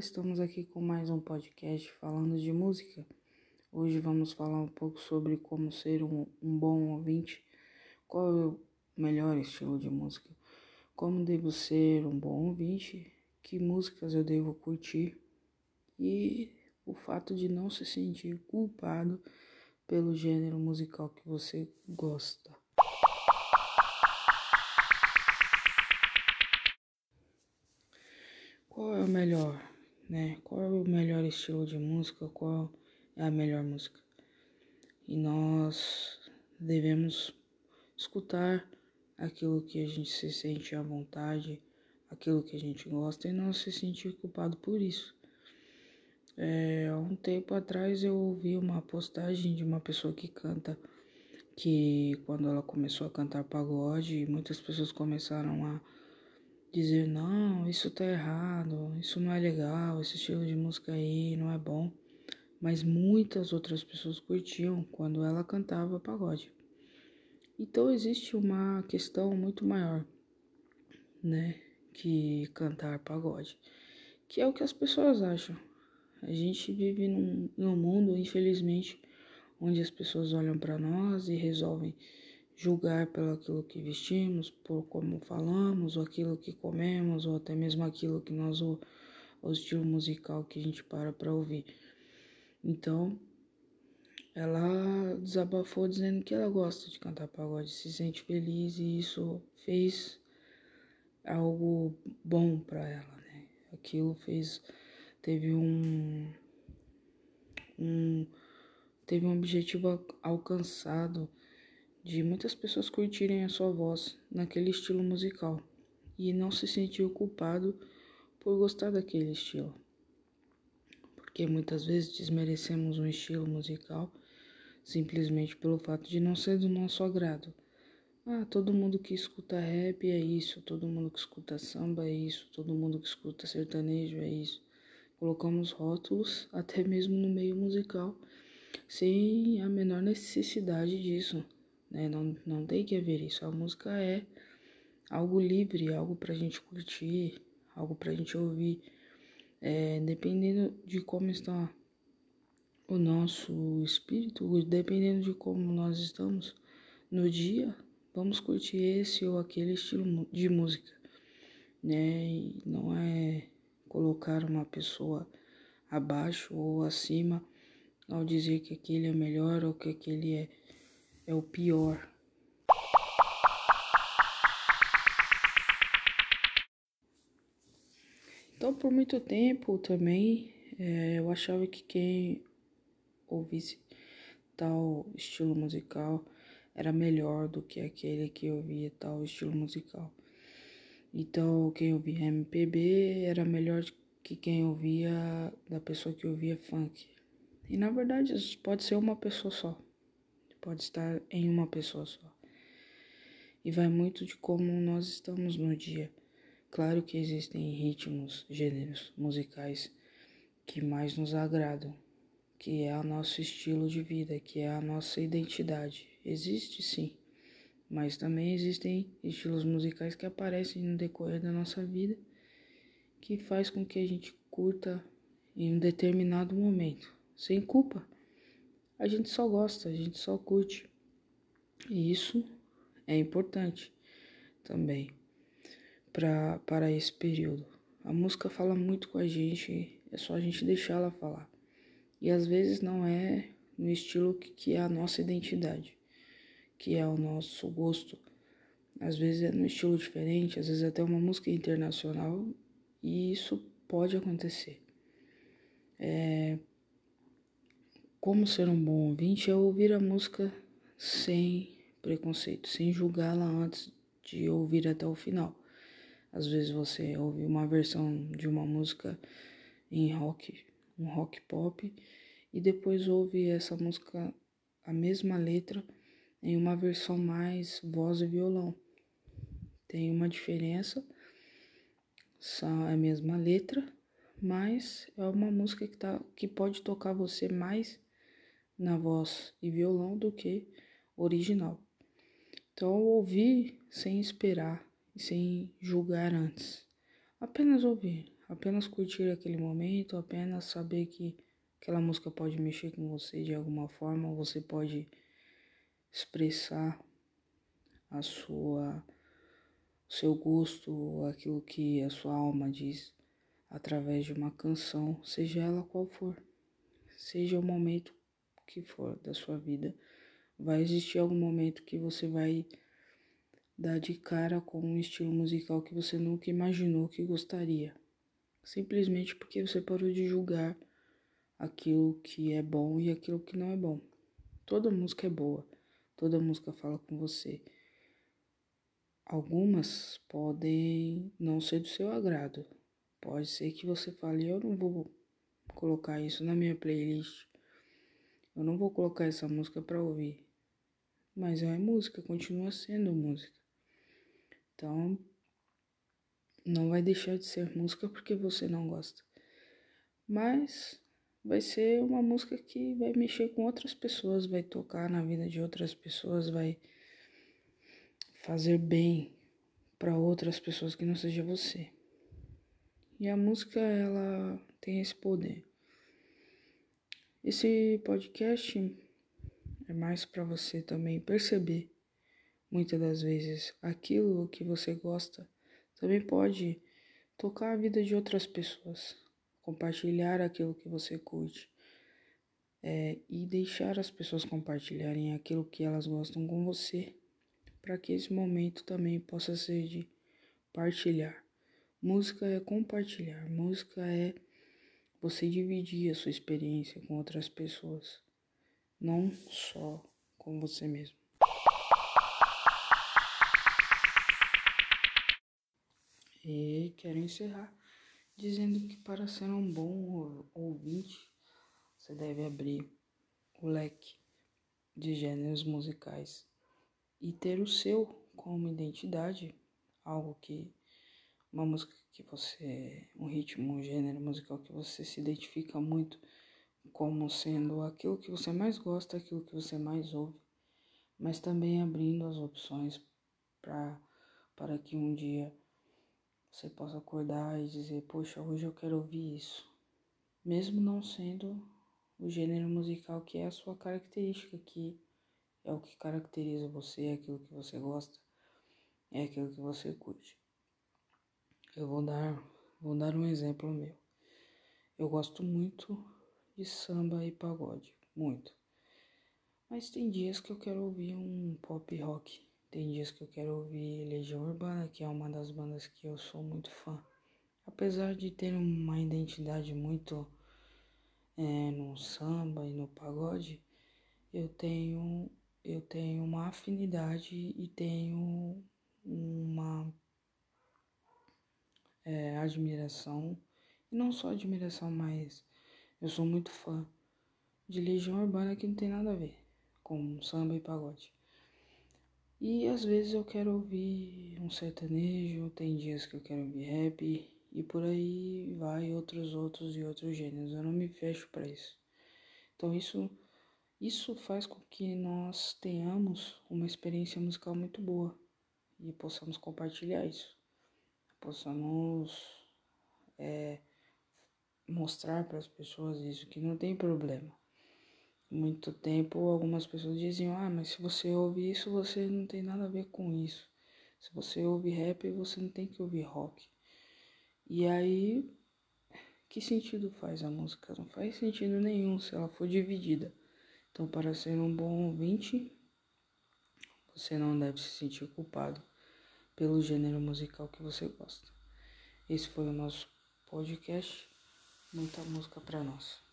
estamos aqui com mais um podcast falando de música. Hoje vamos falar um pouco sobre como ser um, um bom ouvinte, qual é o melhor estilo de música, como devo ser um bom ouvinte, que músicas eu devo curtir e o fato de não se sentir culpado pelo gênero musical que você gosta. Qual é o melhor, né? Qual é o melhor estilo de música? Qual é a melhor música? E nós devemos escutar aquilo que a gente se sente à vontade, aquilo que a gente gosta e não se sentir culpado por isso. É, há um tempo atrás eu ouvi uma postagem de uma pessoa que canta que quando ela começou a cantar pagode, muitas pessoas começaram a dizer não, isso tá errado, isso não é legal, esse estilo de música aí não é bom. Mas muitas outras pessoas curtiam quando ela cantava pagode. Então existe uma questão muito maior, né, que cantar pagode, que é o que as pessoas acham. A gente vive num, num mundo, infelizmente, onde as pessoas olham para nós e resolvem julgar pelo aquilo que vestimos, por como falamos, ou aquilo que comemos, ou até mesmo aquilo que nós o, o estilo musical que a gente para para ouvir. Então, ela desabafou dizendo que ela gosta de cantar pagode, se sente feliz e isso fez algo bom para ela, né? Aquilo fez teve um um teve um objetivo alcançado de muitas pessoas curtirem a sua voz naquele estilo musical e não se sentir culpado por gostar daquele estilo. Porque muitas vezes desmerecemos um estilo musical simplesmente pelo fato de não ser do nosso agrado. Ah, todo mundo que escuta rap é isso, todo mundo que escuta samba é isso, todo mundo que escuta sertanejo é isso. Colocamos rótulos até mesmo no meio musical sem a menor necessidade disso né? Não, não tem que haver isso. A música é algo livre, algo pra gente curtir, algo pra gente ouvir. É, dependendo de como está o nosso espírito, dependendo de como nós estamos no dia, vamos curtir esse ou aquele estilo de música, né? E não é colocar uma pessoa abaixo ou acima ao dizer que aquele é melhor ou que aquele é é o pior. Então, por muito tempo também, é, eu achava que quem ouvisse tal estilo musical era melhor do que aquele que ouvia tal estilo musical. Então, quem ouvia MPB era melhor que quem ouvia da pessoa que ouvia funk. E na verdade, pode ser uma pessoa só pode estar em uma pessoa só. E vai muito de como nós estamos no dia. Claro que existem ritmos, gêneros musicais que mais nos agradam, que é o nosso estilo de vida, que é a nossa identidade. Existe sim, mas também existem estilos musicais que aparecem no decorrer da nossa vida que faz com que a gente curta em um determinado momento, sem culpa. A gente só gosta, a gente só curte. E isso é importante também pra, para esse período. A música fala muito com a gente, é só a gente deixar ela falar. E às vezes não é no estilo que, que é a nossa identidade, que é o nosso gosto. Às vezes é no estilo diferente, às vezes até uma música internacional, e isso pode acontecer. É, como ser um bom ouvinte é ouvir a música sem preconceito, sem julgá-la antes de ouvir até o final. Às vezes você ouve uma versão de uma música em rock, um rock pop, e depois ouve essa música, a mesma letra, em uma versão mais voz e violão. Tem uma diferença, são a mesma letra, mas é uma música que, tá, que pode tocar você mais na voz e violão do que original. Então, ouvir sem esperar e sem julgar antes. Apenas ouvir, apenas curtir aquele momento, apenas saber que aquela música pode mexer com você de alguma forma, você pode expressar a sua seu gosto, aquilo que a sua alma diz através de uma canção, seja ela qual for, seja o momento que for da sua vida, vai existir algum momento que você vai dar de cara com um estilo musical que você nunca imaginou que gostaria, simplesmente porque você parou de julgar aquilo que é bom e aquilo que não é bom. Toda música é boa, toda música fala com você. Algumas podem não ser do seu agrado. Pode ser que você fale, eu não vou colocar isso na minha playlist. Eu não vou colocar essa música para ouvir. Mas é música, continua sendo música. Então, não vai deixar de ser música porque você não gosta. Mas vai ser uma música que vai mexer com outras pessoas, vai tocar na vida de outras pessoas, vai fazer bem para outras pessoas que não seja você. E a música ela tem esse poder. Esse podcast é mais para você também perceber muitas das vezes aquilo que você gosta também pode tocar a vida de outras pessoas, compartilhar aquilo que você curte é, e deixar as pessoas compartilharem aquilo que elas gostam com você para que esse momento também possa ser de partilhar. Música é compartilhar, música é você dividir a sua experiência com outras pessoas, não só com você mesmo. E quero encerrar dizendo que para ser um bom ouvinte, você deve abrir o leque de gêneros musicais e ter o seu como identidade, algo que uma música que você, um ritmo, um gênero musical que você se identifica muito como sendo aquilo que você mais gosta, aquilo que você mais ouve, mas também abrindo as opções para para que um dia você possa acordar e dizer, poxa, hoje eu quero ouvir isso, mesmo não sendo o gênero musical que é a sua característica, que é o que caracteriza você, é aquilo que você gosta, é aquilo que você curte. Eu vou dar, vou dar um exemplo meu. Eu gosto muito de samba e pagode, muito. Mas tem dias que eu quero ouvir um pop rock. Tem dias que eu quero ouvir Legião Urbana, que é uma das bandas que eu sou muito fã. Apesar de ter uma identidade muito é, no samba e no pagode, eu tenho eu tenho uma afinidade e tenho uma é, admiração, e não só admiração, mas eu sou muito fã de Legião Urbana que não tem nada a ver com samba e pagode. E às vezes eu quero ouvir um sertanejo, tem dias que eu quero ouvir rap e por aí vai outros outros e outros gêneros. Eu não me fecho para isso. Então isso isso faz com que nós tenhamos uma experiência musical muito boa e possamos compartilhar isso, possamos é, mostrar para as pessoas isso, que não tem problema. Muito tempo algumas pessoas diziam, ah, mas se você ouve isso, você não tem nada a ver com isso. Se você ouve rap, você não tem que ouvir rock. E aí, que sentido faz a música? Não faz sentido nenhum se ela for dividida. Então, para ser um bom ouvinte, você não deve se sentir culpado pelo gênero musical que você gosta. Esse foi o nosso podcast. Muita música para nós.